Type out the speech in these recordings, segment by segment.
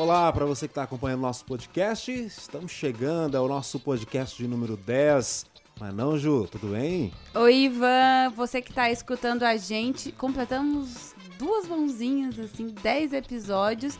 Olá para você que está acompanhando nosso podcast. Estamos chegando ao nosso podcast de número 10. Mas não, Ju, tudo bem? Oi, Ivan, você que está escutando a gente, completamos duas mãozinhas, assim, 10 episódios.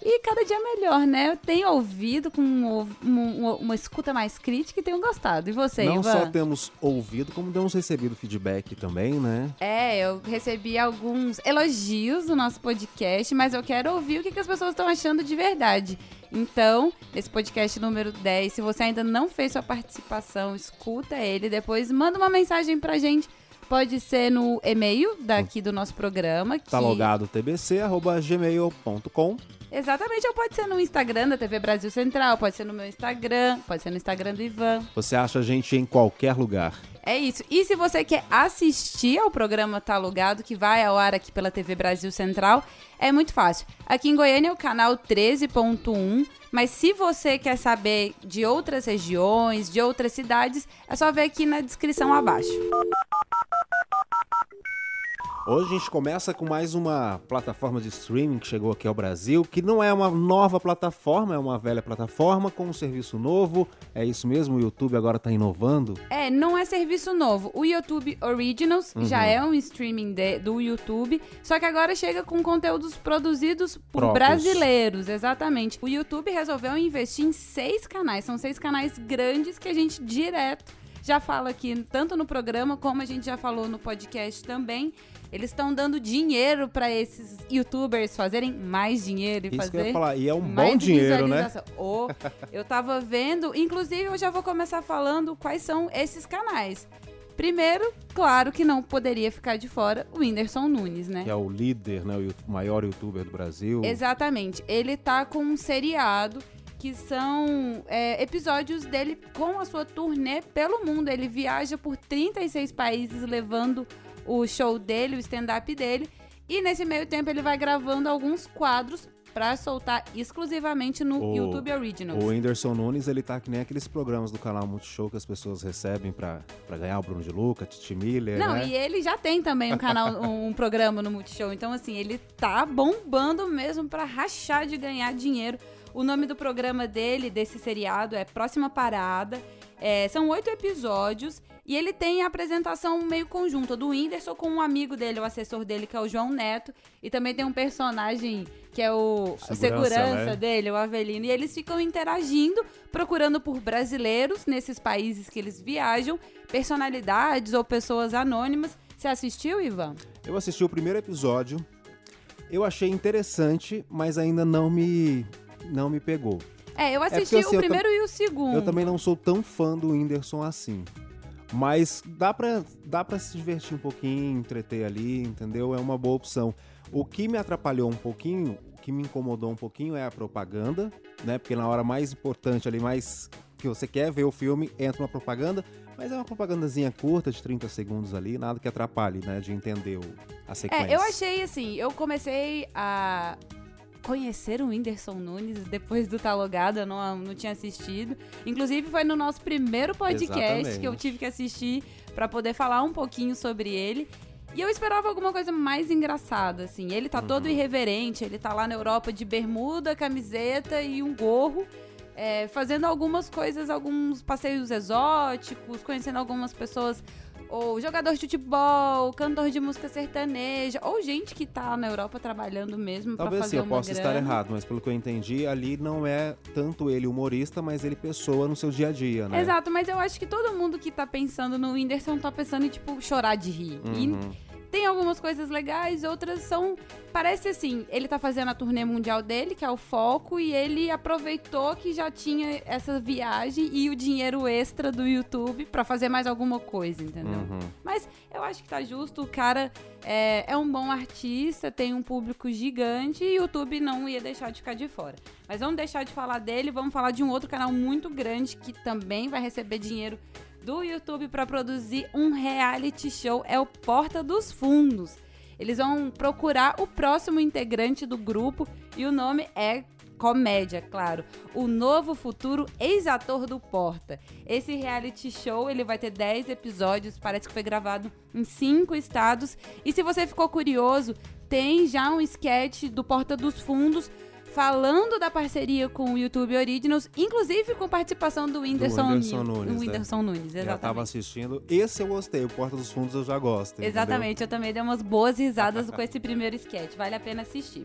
E cada dia melhor, né? Eu tenho ouvido com uma, uma escuta mais crítica e tenho gostado. E você, Não Ivan? só temos ouvido, como temos recebido feedback também, né? É, eu recebi alguns elogios no nosso podcast, mas eu quero ouvir o que, que as pessoas estão achando de verdade. Então, nesse podcast número 10, se você ainda não fez sua participação, escuta ele, depois manda uma mensagem pra gente. Pode ser no e-mail daqui do nosso programa. Que... Tá logado tbc.gmail.com Exatamente, ou pode ser no Instagram da TV Brasil Central, pode ser no meu Instagram, pode ser no Instagram do Ivan. Você acha a gente em qualquer lugar. É isso. E se você quer assistir ao programa Tá Alugado, que vai ao ar aqui pela TV Brasil Central, é muito fácil. Aqui em Goiânia é o canal 13.1, mas se você quer saber de outras regiões, de outras cidades, é só ver aqui na descrição abaixo. Hoje a gente começa com mais uma plataforma de streaming que chegou aqui ao Brasil, que não é uma nova plataforma, é uma velha plataforma com um serviço novo. É isso mesmo, o YouTube agora está inovando? É, não é serviço novo. O YouTube Originals uhum. já é um streaming de, do YouTube, só que agora chega com conteúdos produzidos por Próprios. brasileiros, exatamente. O YouTube resolveu investir em seis canais, são seis canais grandes que a gente direto já fala aqui, tanto no programa como a gente já falou no podcast também. Eles estão dando dinheiro para esses youtubers fazerem mais dinheiro e Isso fazer. Que eu ia falar. E é um bom dinheiro, né? Oh, eu tava vendo, inclusive eu já vou começar falando quais são esses canais. Primeiro, claro que não poderia ficar de fora o Whindersson Nunes, né? Que é o líder, né? O maior youtuber do Brasil. Exatamente. Ele tá com um seriado que são é, episódios dele com a sua turnê pelo mundo. Ele viaja por 36 países levando o show dele, o stand-up dele. E nesse meio tempo ele vai gravando alguns quadros para soltar exclusivamente no o, YouTube Originals. O Whindersson Nunes, ele tá que nem aqueles programas do canal Multishow que as pessoas recebem para ganhar o Bruno de Luca, Titi Miller, Não, né? e ele já tem também um canal, um programa no Multishow. Então, assim, ele tá bombando mesmo para rachar de ganhar dinheiro. O nome do programa dele, desse seriado, é Próxima Parada. É, são oito episódios e ele tem a apresentação meio conjunta do Whindersson com um amigo dele, o assessor dele, que é o João Neto. E também tem um personagem que é o segurança, segurança né? dele, o Avelino. E eles ficam interagindo, procurando por brasileiros nesses países que eles viajam, personalidades ou pessoas anônimas. Você assistiu, Ivan? Eu assisti o primeiro episódio. Eu achei interessante, mas ainda não me, não me pegou. É, eu assisti é porque, assim, o primeiro e o segundo. Eu também não sou tão fã do Whindersson assim. Mas dá pra, dá pra se divertir um pouquinho, entreter ali, entendeu? É uma boa opção. O que me atrapalhou um pouquinho, o que me incomodou um pouquinho é a propaganda, né? Porque na hora mais importante ali, mais que você quer ver o filme, entra uma propaganda, mas é uma propagandazinha curta de 30 segundos ali, nada que atrapalhe, né? De entender o, a sequência. É, eu achei assim, eu comecei a conhecer o Whindersson Nunes depois do Talogado, eu não, não tinha assistido. Inclusive, foi no nosso primeiro podcast Exatamente. que eu tive que assistir para poder falar um pouquinho sobre ele. E eu esperava alguma coisa mais engraçada, assim. Ele tá uhum. todo irreverente, ele tá lá na Europa de bermuda, camiseta e um gorro. É, fazendo algumas coisas, alguns passeios exóticos, conhecendo algumas pessoas ou jogador de futebol, cantor de música sertaneja, ou gente que tá na Europa trabalhando mesmo para fazer sim, eu possa estar errado, mas pelo que eu entendi, ali não é tanto ele humorista, mas ele pessoa no seu dia a dia, né? Exato, mas eu acho que todo mundo que tá pensando no Whindersson tá pensando em, tipo, chorar de rir. Uhum. E tem algumas coisas legais, outras são. Parece assim, ele tá fazendo a turnê mundial dele, que é o foco, e ele aproveitou que já tinha essa viagem e o dinheiro extra do YouTube para fazer mais alguma coisa, entendeu? Uhum. Mas eu acho que tá justo, o cara é, é um bom artista, tem um público gigante e o YouTube não ia deixar de ficar de fora. Mas vamos deixar de falar dele, vamos falar de um outro canal muito grande que também vai receber dinheiro do YouTube para produzir um reality show é o Porta dos Fundos. Eles vão procurar o próximo integrante do grupo e o nome é comédia, claro. O novo futuro ex-ator do Porta. Esse reality show, ele vai ter 10 episódios, parece que foi gravado em 5 estados. E se você ficou curioso, tem já um sketch do Porta dos Fundos falando da parceria com o YouTube Originals, inclusive com participação do Whindersson, do Whindersson Nunes. O Whindersson né? Nunes, exatamente. Já tava assistindo. Esse eu gostei, o Porta dos Fundos eu já gosto. Exatamente, entendeu? eu também dei umas boas risadas com esse primeiro sketch. Vale a pena assistir.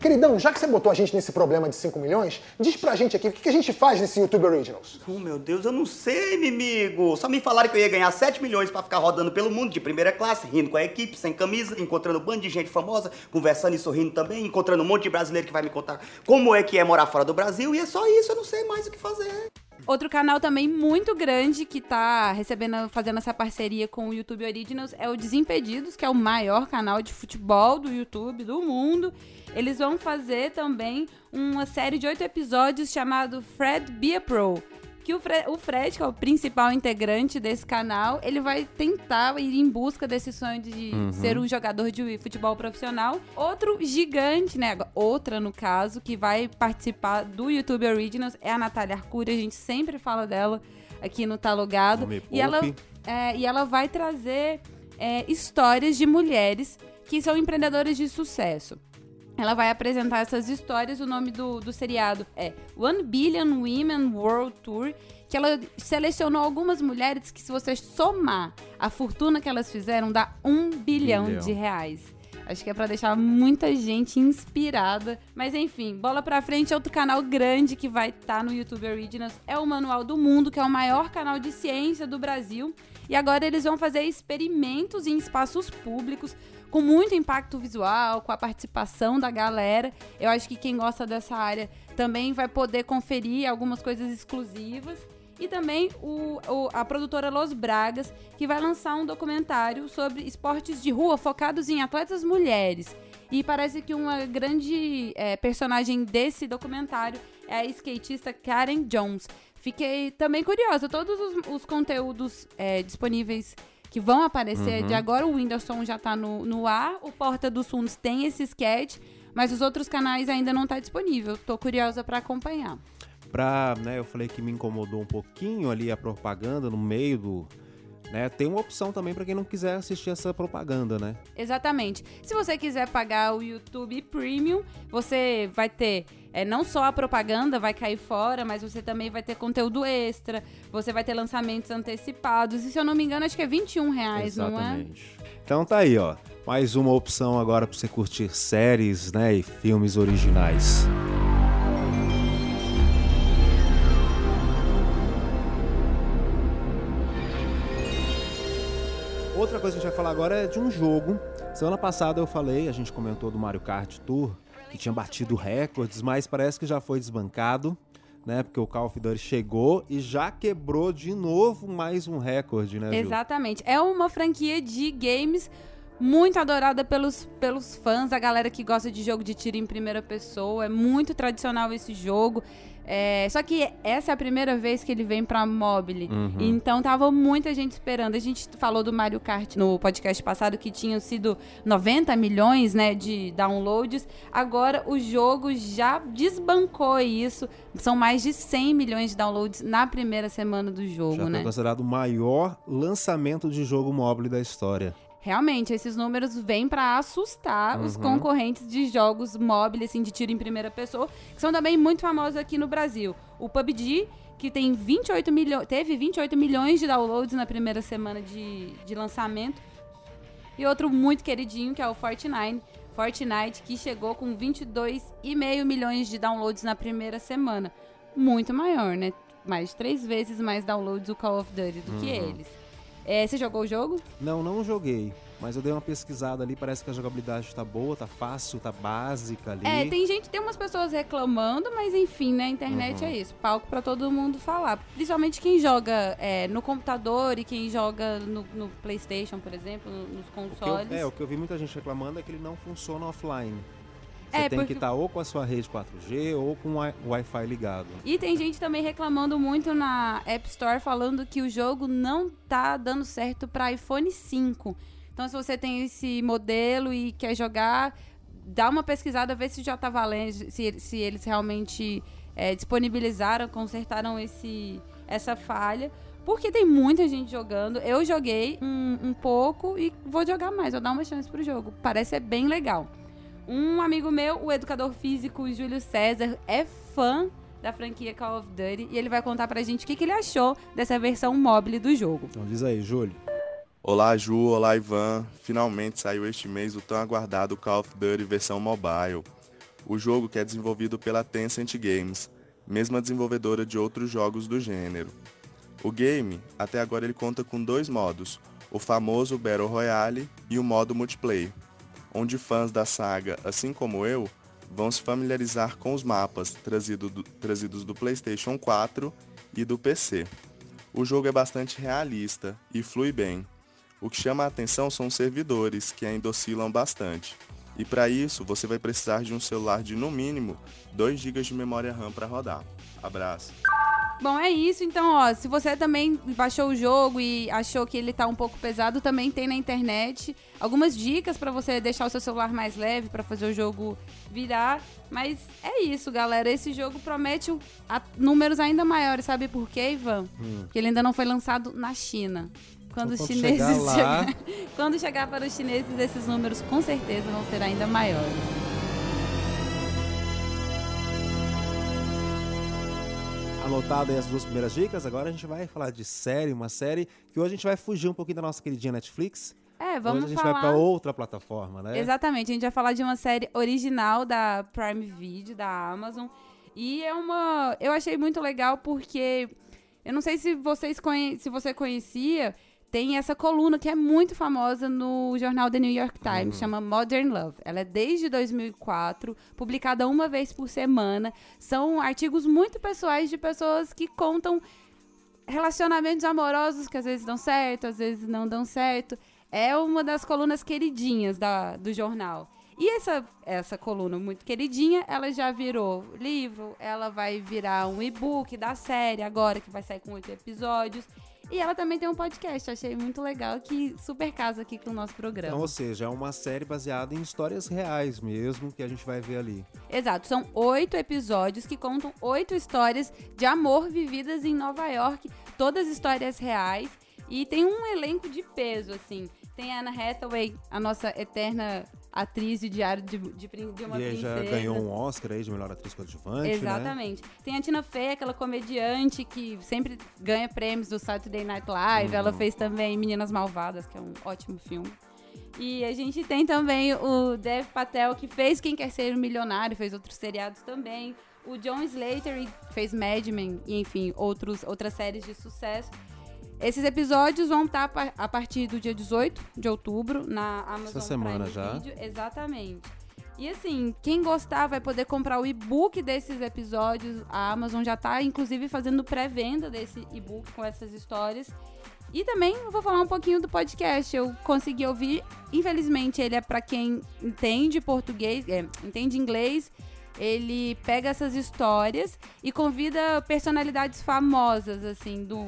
Queridão, já que você botou a gente nesse problema de 5 milhões, diz pra gente aqui o que a gente faz nesse YouTube Originals. Oh, meu Deus, eu não sei, inimigo. Só me falaram que eu ia ganhar 7 milhões pra ficar rodando pelo mundo de primeira classe, rindo com a equipe, sem camisa, encontrando um bando de gente famosa, conversando e sorrindo também, encontrando um monte de brasileiro que vai me contar como é que é morar fora do Brasil. E é só isso, eu não sei mais o que fazer. Outro canal também muito grande que tá recebendo, fazendo essa parceria com o YouTube Originals é o Desimpedidos, que é o maior canal de futebol do YouTube do mundo. Eles vão fazer também uma série de oito episódios chamado Fred Be a Pro. Que o Fred, o Fred, que é o principal integrante desse canal, ele vai tentar ir em busca desse sonho de Uhum. ser um jogador de futebol profissional. Outro gigante, né? Outra, no caso, que vai participar do YouTube Originals é a Natália Arcuri. A gente sempre fala dela aqui no Tá Logado. Não me E ela, é, e ela vai trazer é, histórias de mulheres que são empreendedoras de sucesso. Ela vai apresentar essas histórias. O nome do, do seriado é One Billion Women World Tour. Que ela selecionou algumas mulheres que, se você somar a fortuna que elas fizeram, dá um bilhão, Bilhão. de reais. Acho que é pra deixar muita gente inspirada. Mas enfim, bola pra frente, outro canal grande que vai estar no YouTube Originals é o Manual do Mundo, que é o maior canal de ciência do Brasil. E agora eles vão fazer experimentos em espaços públicos com muito impacto visual, com a participação da galera. Eu acho que quem gosta dessa área também vai poder conferir algumas coisas exclusivas. E também o, o- a produtora Los Bragas, que vai lançar um documentário sobre esportes de rua focados em atletas mulheres. E parece que uma grande é, personagem desse documentário é a skatista Karen Jones. Fiquei também curiosa. Todos os, os conteúdos é, disponíveis que vão aparecer de agora, o Whindersson já tá no, no ar, o Porta dos Fundos tem esse sketch, mas os outros canais ainda não tá disponível. Tô curiosa para acompanhar. Pra, né, eu falei que me incomodou um pouquinho ali a propaganda no meio do. Né, tem uma opção também pra quem não quiser assistir essa propaganda, né? Exatamente. Se você quiser pagar o YouTube Premium, você vai ter é, não só a propaganda vai cair fora, mas você também vai ter conteúdo extra, você vai ter lançamentos antecipados. E se eu não me engano, acho que é 21 reais, não é? Exatamente. Então tá aí, ó. Mais uma opção agora pra você curtir séries, né, e filmes originais. Outra coisa que a gente vai falar agora é de um jogo. Semana passada eu falei, a gente comentou do Mario Kart Tour, que tinha batido recordes, mas parece que já foi desbancado, né? Porque o Call of Duty chegou e já quebrou de novo mais um recorde, né, Ju? Exatamente. É uma franquia de games muito adorada pelos, pelos fãs, a galera que gosta de jogo de tiro em primeira pessoa. É muito tradicional esse jogo. É, só que essa é a primeira vez que ele vem pra mobile. Então tava muita gente esperando. A gente falou do Mario Kart no podcast passado que tinham sido 90 milhões né, de downloads. Agora o jogo já desbancou isso. São mais de 100 milhões de downloads na primeira semana do jogo, Já né? foi considerado o maior lançamento de jogo mobile da história. Realmente, esses números vêm pra assustar os concorrentes de jogos móveis, assim, de tiro em primeira pessoa, que são também muito famosos aqui no Brasil. O PUBG, que tem 28 milhões, teve 28 milhões de downloads na primeira semana de, de lançamento. E outro muito queridinho, que é o Fortnite. Fortnite, que chegou com 22,5 milhões de downloads na primeira semana. Muito maior, né? Mais de três vezes mais downloads o Call of Duty do que eles. É, você jogou o jogo? Não, não joguei. Mas eu dei uma pesquisada ali, parece que a jogabilidade tá boa, tá fácil, tá básica ali. É, tem gente, tem umas pessoas reclamando, mas enfim, né? A internet é isso. Palco pra todo mundo falar. Principalmente quem joga é, no computador e quem joga no, no PlayStation, por exemplo, no- nos O que eu- consoles. é, o que eu vi muita gente reclamando é que ele não funciona offline. Você É, tem porque- que estar ou com a sua rede 4G ou com o Wi- Wi-Fi ligado. E tem gente também reclamando muito na App Store falando que o jogo não tá dando certo para iPhone 5. Então, se você tem esse modelo e quer jogar, dá uma pesquisada, vê se já tá valendo, se, se eles realmente é, disponibilizaram, consertaram esse, essa falha. Porque tem muita gente jogando. Eu joguei um, um pouco e vou jogar mais, vou dar uma chance pro jogo. Parece ser bem legal. Um amigo meu, o educador físico Júlio César, é fã da franquia Call of Duty e ele vai contar pra gente o que, que ele achou dessa versão mobile do jogo. Então diz aí, Júlio. Olá, Ju. Olá, Ivan. Finalmente saiu este mês o tão aguardado Call of Duty versão mobile. O jogo que é desenvolvido pela Tencent Games, mesma desenvolvedora de outros jogos do gênero. O game, até agora ele conta com dois modos, o famoso Battle Royale e o modo multiplayer, onde fãs da saga, assim como eu, vão se familiarizar com os mapas trazido do, trazidos do PlayStation 4 e do PC. O jogo é bastante realista e flui bem. O que chama a atenção são os servidores, que ainda oscilam bastante. E para isso, você vai precisar de um celular de no mínimo 2 GB de memória RAM para rodar. Abraço. Bom, é isso. Então, ó, se você também baixou o jogo e achou que ele tá um pouco pesado, também tem na internet algumas dicas para você deixar o seu celular mais leve para fazer o jogo virar. Mas é isso, galera. Esse jogo promete números ainda maiores, sabe por quê, Ivan? Hum. Porque ele ainda não foi lançado na China. Quando, então, os chineses chegar lá... chegar, quando chegar para os chineses, esses números com certeza vão ser ainda maiores. Anotado aí as duas primeiras dicas. Agora a gente vai falar de série, uma série que hoje a gente vai fugir um pouquinho da nossa queridinha Netflix. É, vamos hoje a gente falar... vai para outra plataforma, né? Exatamente, a gente vai falar de uma série original da Prime Video, da Amazon. E é uma. Eu achei muito legal porque. Eu não sei se vocês conhe... se você conhecia, tem essa coluna que é muito famosa no jornal The New York Times, uhum. chama Modern Love. Ela é desde 2004, publicada uma vez por semana. São artigos muito pessoais de pessoas que contam relacionamentos amorosos que às vezes dão certo, às vezes não dão certo. É uma das colunas queridinhas da, do jornal. E essa, essa coluna muito queridinha, ela já virou livro, ela vai virar um e-book da série agora, que vai sair com oito episódios. E ela também tem um podcast, achei muito legal, que super casa aqui com o nosso programa. Então, ou seja, é uma série baseada em histórias reais mesmo, que a gente vai ver ali. Exato, são oito episódios que contam oito histórias de amor vividas em Nova York, todas histórias reais. E tem um elenco de peso, assim. Tem a Anna Hathaway, a nossa eterna atriz de Diário de, de, de uma e Princesa. já ganhou um Oscar aí de melhor atriz coadjuvante, né? Exatamente. Né? Tem a Tina Fey, aquela comediante que sempre ganha prêmios do Saturday Night Live. Uhum. Ela fez também Meninas Malvadas, que é um ótimo filme. E a gente tem também o Dev Patel, que fez Quem Quer Ser um Milionário, fez outros seriados também. O John Slater fez Mad Men e, enfim, outros, outras séries de sucesso. Esses episódios vão estar a partir do dia 18 de outubro na Amazon Essa semana Prime já. Video. Exatamente. E assim, quem gostar vai poder comprar o e-book desses episódios. A Amazon já está, inclusive, fazendo pré-venda desse e-book com essas histórias. E também vou falar um pouquinho do podcast. Eu consegui ouvir. Infelizmente, ele é para quem entende português, é, entende inglês. Ele pega essas histórias e convida personalidades famosas, assim, do,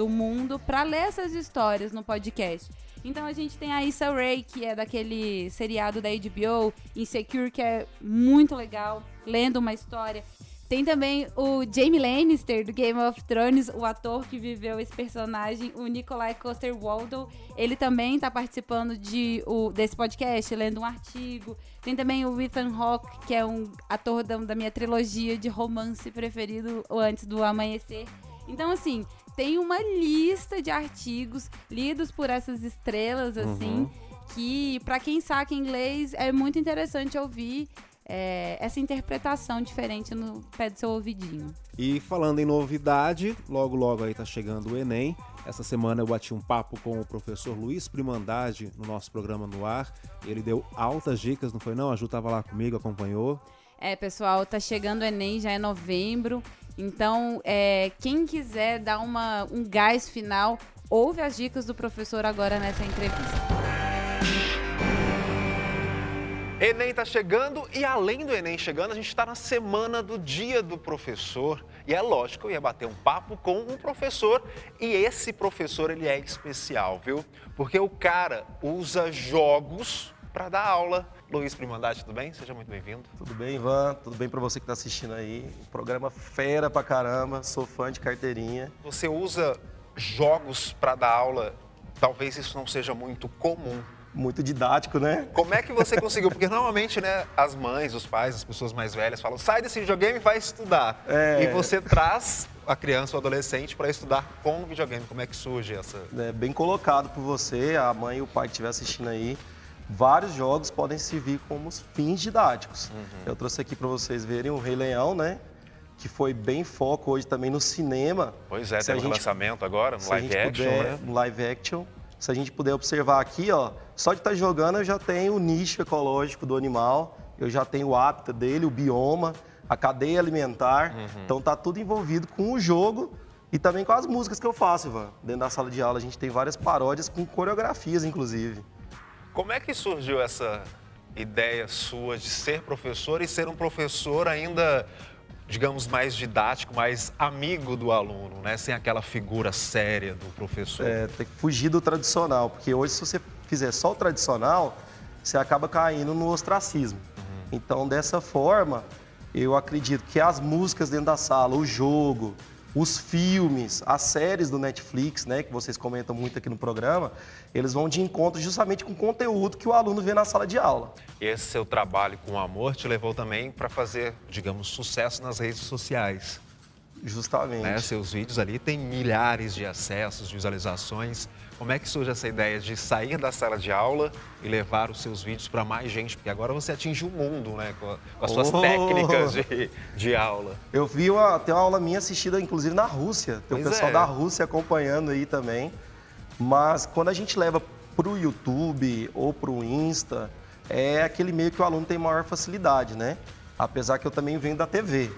do mundo para ler essas histórias no podcast. Então a gente tem a Issa Rae, que é daquele seriado da HBO, Insecure, que é muito legal, lendo uma história. Tem também o Jamie Lannister, do Game of Thrones, o ator que viveu esse personagem, o Nikolai Coster-Waldau. Ele também está participando de, o, desse podcast, lendo um artigo. Tem também o Ethan Hawke, que é um ator da, da minha trilogia de romance preferido, Antes do Amanhecer. Então, assim, tem uma lista de artigos lidos por essas estrelas, assim, uhum. que para quem saca inglês é muito interessante ouvir é, essa interpretação diferente no pé do seu ouvidinho. E falando em novidade, logo logo aí tá chegando o Enem. Essa semana eu bati um papo com o professor Luiz Primandade no nosso programa no ar. Ele deu altas dicas, não foi não? A Ju tava lá comigo, acompanhou. É, pessoal, tá chegando o Enem, já é novembro. Então, é, quem quiser dar uma, um gás final, ouve as dicas do professor agora nessa entrevista. Enem está chegando e além do Enem chegando, a gente está na semana do Dia do Professor. E é lógico, eu ia bater um papo com um professor e esse professor ele é especial, viu? Porque o cara usa jogos para dar aula. Luiz Primandade, tudo bem? Seja muito bem-vindo. Tudo bem, Ivan? Tudo bem para você que está assistindo aí? O programa fera pra caramba, sou fã de carteirinha. Você usa jogos para dar aula? Talvez isso não seja muito comum Muito didático, né? Como é que você conseguiu? Porque normalmente, né, as mães, os pais, as pessoas mais velhas falam: sai desse videogame e vai estudar. É. E você traz a criança ou adolescente para estudar com o videogame. Como é que surge essa. É, bem colocado por você, a mãe e o pai que estiver assistindo aí. Vários jogos podem servir como fins didáticos. Eu trouxe aqui para vocês verem o Rei Leão, né? Que foi bem foco hoje também no cinema. Pois é, Se tem um lançamento agora, no live action, puder, né? live action. Se a gente puder observar aqui, ó, só de estar jogando eu já tenho o nicho ecológico do animal, eu já tenho o hábitat dele, o bioma, a cadeia alimentar. Uhum. Então tá tudo envolvido com o jogo e também com as músicas que eu faço, Ivan. Dentro da sala de aula a gente tem várias paródias com coreografias, inclusive. Como é que surgiu essa ideia sua de ser professor e ser um professor ainda, digamos, mais didático, mais amigo do aluno, né? Sem aquela figura séria do professor. É, tem que fugir do tradicional, porque hoje se você fizer só o tradicional, você acaba caindo no ostracismo. Então, dessa forma, eu acredito que as músicas dentro da sala, o jogo, os filmes, as séries do Netflix, né, que vocês comentam muito aqui no programa, eles vão de encontro justamente com o conteúdo que o aluno vê na sala de aula. Esse seu trabalho com amor te levou também para fazer, digamos, sucesso nas redes sociais. Justamente. né? Seus vídeos ali têm milhares de acessos, visualizações. Como é que surge essa ideia de sair da sala de aula e levar os seus vídeos para mais gente? Porque agora você atinge o mundo, né? Com, com as suas Oh! técnicas de, de aula. Eu vi uma, tem uma aula minha assistida, inclusive, na Rússia. Tem o pessoal é. da Rússia acompanhando aí também. Mas quando a gente leva para o YouTube ou para o Insta, é aquele meio que o aluno tem maior facilidade, né? Apesar que eu também venho da TV.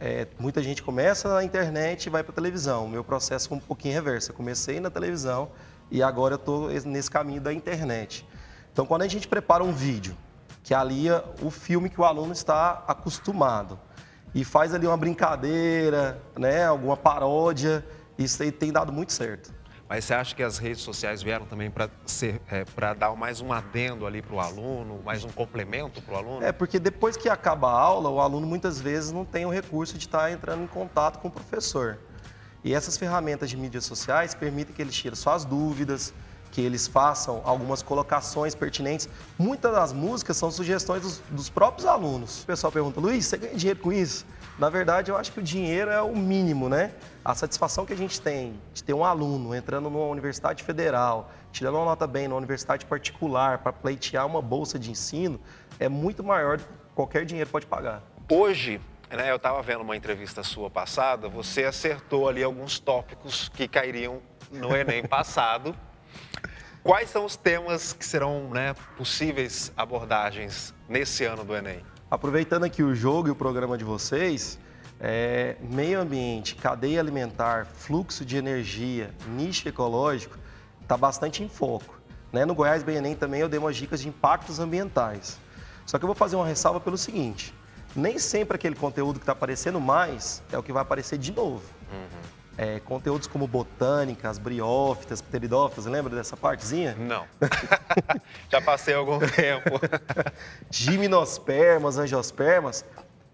É, muita gente começa na internet e vai para televisão. O meu processo foi um pouquinho reverso. Eu comecei na televisão e agora eu estou nesse caminho da internet. Então, quando a gente prepara um vídeo que alia o filme que o aluno está acostumado e faz ali uma brincadeira, né, alguma paródia, isso aí tem dado muito certo. Mas você acha que as redes sociais vieram também para para dar mais um adendo ali para o aluno, mais um complemento para o aluno? É, porque depois que acaba a aula, o aluno muitas vezes não tem o recurso de estar entrando em contato com o professor. E essas ferramentas de mídias sociais permitem que eles tirem suas dúvidas, que eles façam algumas colocações pertinentes. Muitas das músicas são sugestões dos, dos próprios alunos. O pessoal pergunta, Luiz, você ganha dinheiro com isso? Na verdade, eu acho que o dinheiro é o mínimo, né? A satisfação que a gente tem de ter um aluno entrando numa universidade federal, tirando uma nota bem numa universidade particular para pleitear uma bolsa de ensino, é muito maior do que qualquer dinheiro pode pagar. Hoje, né, eu estava vendo uma entrevista sua passada, você acertou ali alguns tópicos que cairiam no Enem passado. Quais são os temas que serão né, possíveis abordagens nesse ano do Enem? Aproveitando aqui o jogo e o programa de vocês, é, meio ambiente, cadeia alimentar, fluxo de energia, nicho ecológico, está bastante em foco. Né? No Goiás Enem também eu dei umas dicas de impactos ambientais. Só que eu vou fazer uma ressalva pelo seguinte, nem sempre aquele conteúdo que está aparecendo mais é o que vai aparecer de novo. É, conteúdos como botânicas, briófitas, pteridófitas, lembra dessa partezinha? Não. Já passei algum tempo. gimnospermas, angiospermas,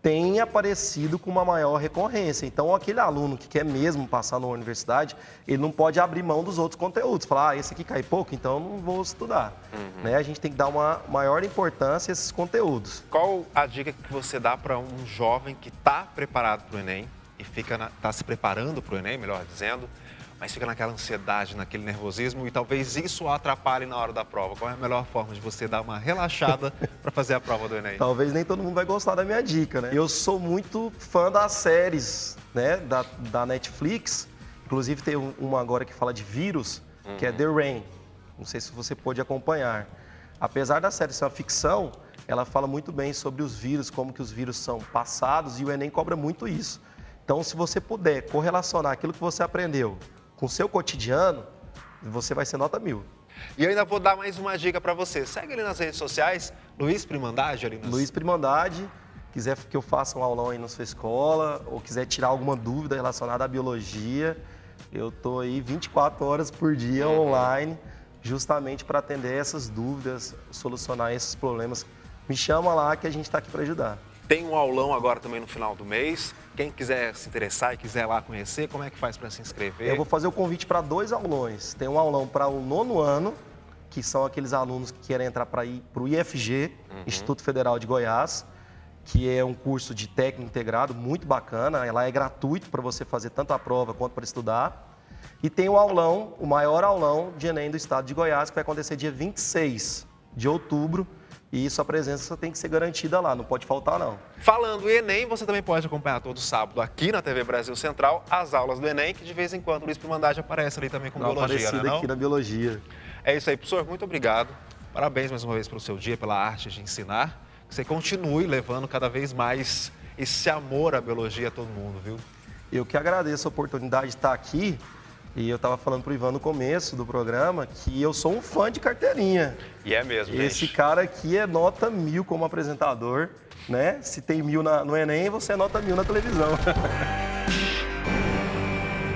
tem aparecido com uma maior recorrência. Então, aquele aluno que quer mesmo passar numa universidade, ele não pode abrir mão dos outros conteúdos. Falar, ah, esse aqui cai pouco, então eu não vou estudar. Né? A gente tem que dar uma maior importância a esses conteúdos. Qual a dica que você dá para um jovem que está preparado para o Enem e fica está se preparando para o Enem, melhor dizendo, mas fica naquela ansiedade, naquele nervosismo e talvez isso atrapalhe na hora da prova? Qual é a melhor forma de você dar uma relaxada para fazer a prova do Enem? Talvez nem todo mundo vai gostar da minha dica, né? Eu sou muito fã das séries, né, da, da Netflix. Inclusive tem um- uma agora que fala de vírus, que é The Rain. Não sei se você pôde acompanhar. Apesar da série ser uma ficção, ela fala muito bem sobre os vírus, como que os vírus são passados e o Enem cobra muito isso. Então, se você puder correlacionar aquilo que você aprendeu com o seu cotidiano, você vai ser nota mil. E eu ainda vou dar mais uma dica para você. Segue ele nas redes sociais, Luiz Primandade, ali nas... Luiz Primandade, quiser que eu faça um aulão aí na sua escola, ou quiser tirar alguma dúvida relacionada à biologia, eu tô aí 24 horas por dia online, justamente para atender essas dúvidas, solucionar esses problemas. Me chama lá que a gente está aqui para ajudar. Tem um aulão agora também no final do mês. Quem quiser se interessar e quiser lá conhecer, como é que faz para se inscrever? Eu vou fazer o convite para dois aulões. Tem um aulão para o nono ano que são aqueles alunos que querem entrar para o IFG, Instituto Federal de Goiás, que é um curso de técnico integrado muito bacana. Ela é gratuito para você fazer tanto a prova quanto para estudar. E tem o aulão, o maior aulão de Enem do estado de Goiás, que vai acontecer dia 26 de outubro. E sua presença tem que ser garantida lá, não pode faltar não. Falando em Enem, você também pode acompanhar todo sábado aqui na TV Brasil Central as aulas do Enem, que de vez em quando o Luiz Primandade aparece ali também com uma biologia, né? aparecida Não? aqui na biologia. É isso aí, professor. Muito obrigado. Parabéns mais uma vez pelo seu dia, pela arte de ensinar. Que você continue levando cada vez mais esse amor à biologia a todo mundo, viu? Eu que agradeço a oportunidade de estar aqui. E eu estava falando para o Ivan no começo do programa que eu sou um fã de carteirinha. E é mesmo, Esse gente. cara aqui é nota mil como apresentador, né? Se tem mil na- no Enem, você é nota mil na televisão.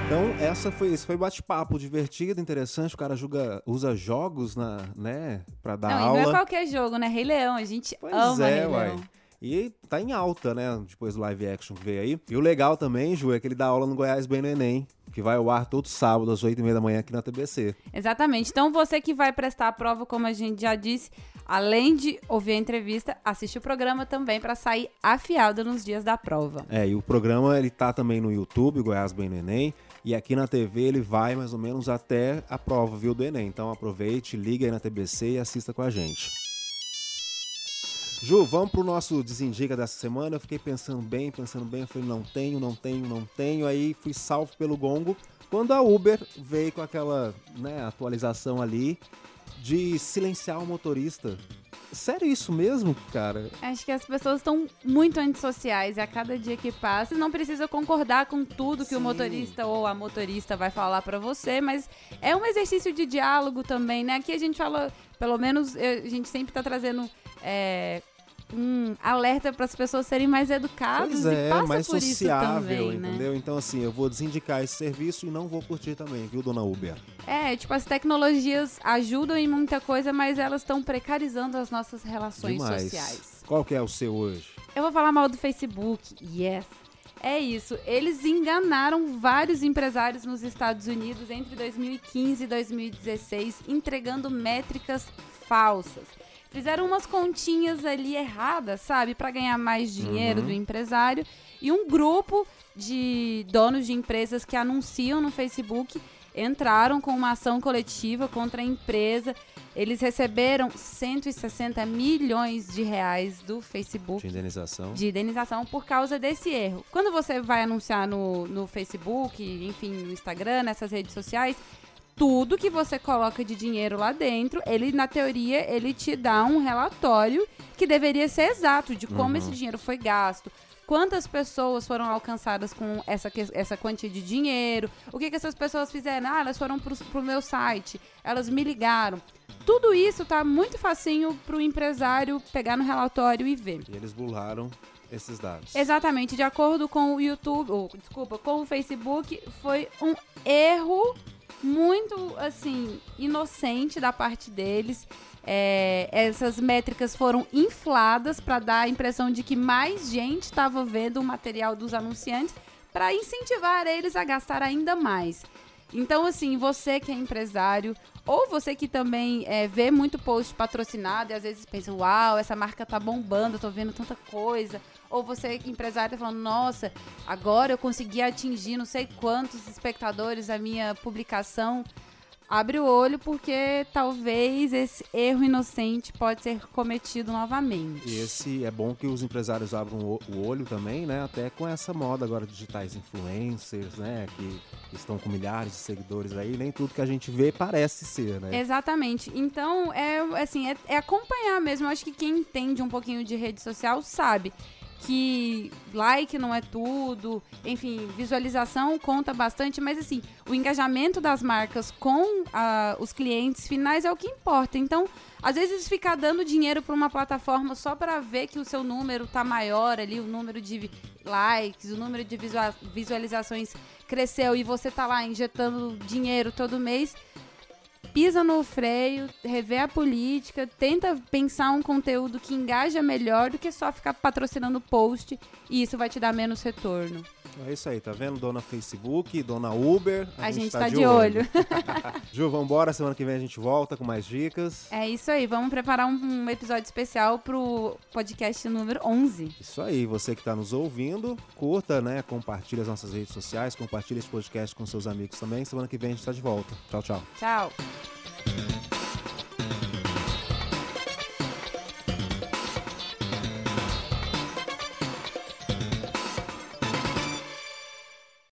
Então, essa foi, esse foi bate-papo divertido, interessante. O cara juga, usa jogos, na, né, pra dar Não, e aula. não é qualquer jogo, né? Rei Leão, a gente Pois ama é, Rei uai. Leão. E tá em alta, né? Depois do live action que veio aí. E o legal também, Ju, é que ele dá aula no Goiás Bem no Enem, que vai ao ar todo sábado, às 8h30 da manhã aqui na TBC. Exatamente. Então, você que vai prestar a prova, como a gente já disse, além de ouvir a entrevista, assiste o programa também para sair afiado nos dias da prova. É, e o programa ele tá também no YouTube, Goiás Bem no Enem. E aqui na TV ele vai mais ou menos até a prova, viu, do Enem. Então aproveite, liga aí na TBC e assista com a gente. Ju, vamos pro nosso desindica dessa semana. Eu fiquei pensando bem, pensando bem. Eu falei, não tenho, não tenho, não tenho. Aí fui salvo pelo gongo. Quando a Uber veio com aquela né, atualização ali de silenciar o motorista. Sério isso mesmo, cara? Acho que as pessoas estão muito antissociais e a cada dia que passa, não precisa concordar com tudo que o Sim. motorista ou a motorista vai falar pra você, mas é um exercício de diálogo também, né? Aqui a gente fala, pelo menos eu- a gente sempre tá trazendo é, um alerta para as pessoas serem mais educadas Pois e é, mais por isso sociável, também, né? entendeu? Então, assim, eu vou desindicar esse serviço e não vou curtir também, viu, dona Uber? É, tipo, as tecnologias ajudam em muita coisa, mas elas estão precarizando as nossas relações Demais. sociais. Qual que é o seu hoje? Eu vou falar mal do Facebook. Yes. É isso. Eles enganaram vários empresários nos Estados Unidos entre 2015 e 2016, entregando métricas falsas. Fizeram umas continhas ali erradas, sabe, Pra ganhar mais dinheiro do empresário. E um grupo de donos de empresas que anunciam no Facebook entraram com uma ação coletiva contra a empresa. Eles receberam 160 milhões de reais do Facebook De indenização? de indenização por causa desse erro. Quando você vai anunciar no, no Facebook, enfim, no Instagram, nessas redes sociais, tudo que você coloca de dinheiro lá dentro, ele, na teoria, ele te dá um relatório que deveria ser exato de como esse dinheiro foi gasto. Quantas pessoas foram alcançadas com essa, essa quantia de dinheiro? O que, que essas pessoas fizeram? Ah, elas foram pro, pro meu site, elas me ligaram. Tudo isso tá muito facinho pro empresário pegar no relatório e ver. E eles burlaram esses dados. Exatamente, de acordo com o YouTube, ou, desculpa, com o Facebook, foi um erro muito, assim, inocente da parte deles. É, essas métricas foram infladas para dar a impressão de que mais gente estava vendo o material dos anunciantes para incentivar eles a gastar ainda mais. Então, assim, você que é empresário, ou você que também é, vê muito post patrocinado e às vezes pensa, uau, essa marca tá bombando, tô vendo tanta coisa. Ou você, empresário, tá falando, nossa, agora eu consegui atingir não sei quantos espectadores a minha publicação. Abre o olho porque talvez esse erro inocente pode ser cometido novamente. E esse é bom que os empresários abram o olho também, né? Até com essa moda agora de digitais influencers, né? Que estão com milhares de seguidores aí. Nem tudo que a gente vê parece ser, né? Exatamente. Então, é assim, é, é acompanhar mesmo. Eu acho que quem entende um pouquinho de rede social sabe que like não é tudo, enfim, visualização conta bastante, mas assim, o engajamento das marcas com ah, os clientes finais é o que importa. Então, às vezes ficar dando dinheiro para uma plataforma só para ver que o seu número tá maior ali, o número de likes, o número de visua- visualizações cresceu e você tá lá injetando dinheiro todo mês, pisa no freio, revê a política, tenta pensar um conteúdo que engaja melhor do que só ficar patrocinando post e isso vai te dar menos retorno. É isso aí, tá vendo? Dona Facebook, dona Uber. A, gente, tá, de, olho. Ju, vambora. Semana que vem a gente volta com mais dicas. É isso aí. Vamos preparar um, um episódio especial pro podcast número 11. Isso aí. Você que tá nos ouvindo, curta, né? Compartilha as nossas redes sociais, compartilha esse podcast com seus amigos também. Semana que vem a gente tá de volta. Tchau, tchau. Tchau.